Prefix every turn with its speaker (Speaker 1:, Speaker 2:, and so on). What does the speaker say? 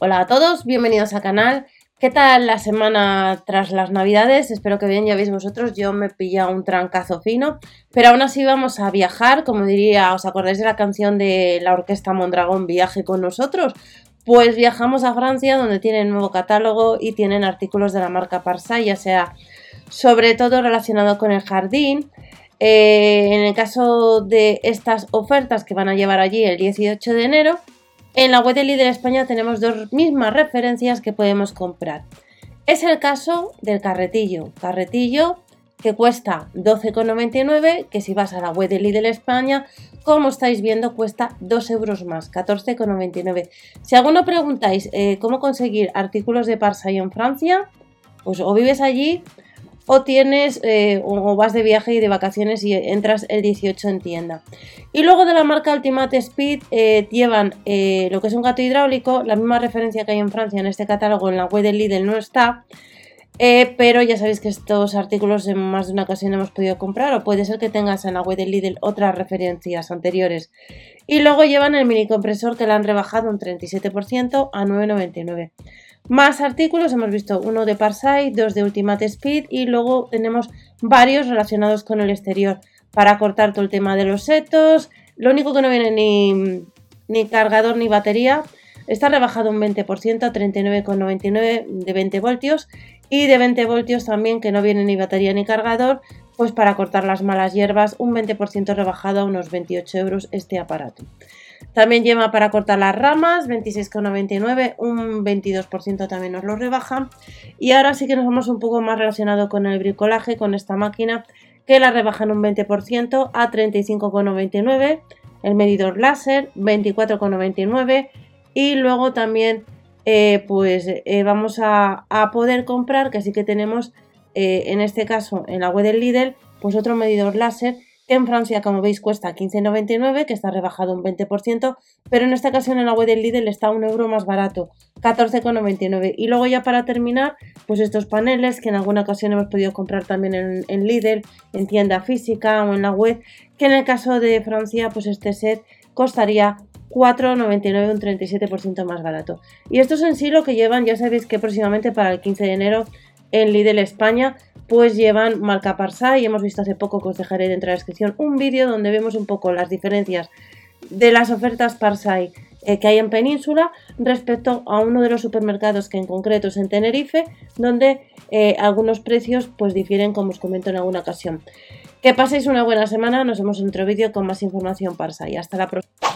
Speaker 1: Hola a todos, bienvenidos al canal. ¿Qué tal la semana tras las navidades? Espero que bien, ya veis vosotros, yo me pilla un trancazo fino, pero aún así vamos a viajar, como diría, ¿os acordáis de la canción de la orquesta Mondragón, Viaje con nosotros? Pues viajamos a Francia, donde tienen nuevo catálogo y tienen artículos de la marca Parsai, ya sea sobre todo relacionado con el jardín. Eh, en el caso de estas ofertas que van a llevar allí el 18 de enero, en la web de Líder España tenemos dos mismas referencias que podemos comprar. Es el caso del carretillo. Carretillo que cuesta 12,99, que si vas a la web de Lidl España, como estáis viendo, cuesta 2 euros más, 14,99. Si alguno preguntáis eh, cómo conseguir artículos de Parsai en Francia, pues o vives allí o tienes eh, o vas de viaje y de vacaciones y entras el 18 en tienda. Y luego de la marca Ultimate Speed eh, llevan eh, lo que es un gato hidráulico, la misma referencia que hay en Francia en este catálogo en la web de Lidl no está. pero ya sabéis que estos artículos en más de una ocasión hemos podido comprar o puede ser que tengas en la web de Lidl otras referencias anteriores. Y luego llevan el mini compresor que le han rebajado un 37% a 9,99. Más artículos, hemos visto uno de Parsai, dos de Ultimate Speed y luego tenemos varios relacionados con el exterior para cortar todo el tema de los setos. Lo único que no viene ni, ni cargador ni batería. Está rebajado un 20% a 39,99 de 20 voltios y de 20 voltios también que no viene ni batería ni cargador, pues para cortar las malas hierbas un 20% rebajado a unos 28 euros este aparato. También lleva para cortar las ramas, 26,99, un 22% también nos lo rebaja. Y ahora sí que nos vamos un poco más relacionado con el bricolaje, con esta máquina, que la rebajan un 20% a 35,99. El medidor láser, 24,99. Y luego también, eh, pues eh, vamos a, poder comprar, que sí que tenemos, eh, en este caso, en la web del Lidl, pues otro medidor láser en Francia, como veis, cuesta 15,99, que está rebajado un 20%, pero en esta ocasión en la web del Lidl está un euro más barato, 14,99. Y luego ya para terminar, pues estos paneles que en alguna ocasión hemos podido comprar también en, en Lidl, en tienda física o en la web, que en el caso de Francia, pues este set costaría 4,99, un 37% más barato. Y estos en sí lo que llevan, ya sabéis que próximamente para el 15 de enero en Lidl España pues llevan marca Parsa y hemos visto hace poco que os dejaré dentro de la descripción un vídeo donde vemos un poco las diferencias de las ofertas Parsai eh, que hay en Península respecto a uno de los supermercados que en concreto es en Tenerife, donde eh, algunos precios pues difieren como os comento en alguna ocasión. Que paséis una buena semana, nos vemos en otro vídeo con más información Parsai. Hasta la próxima.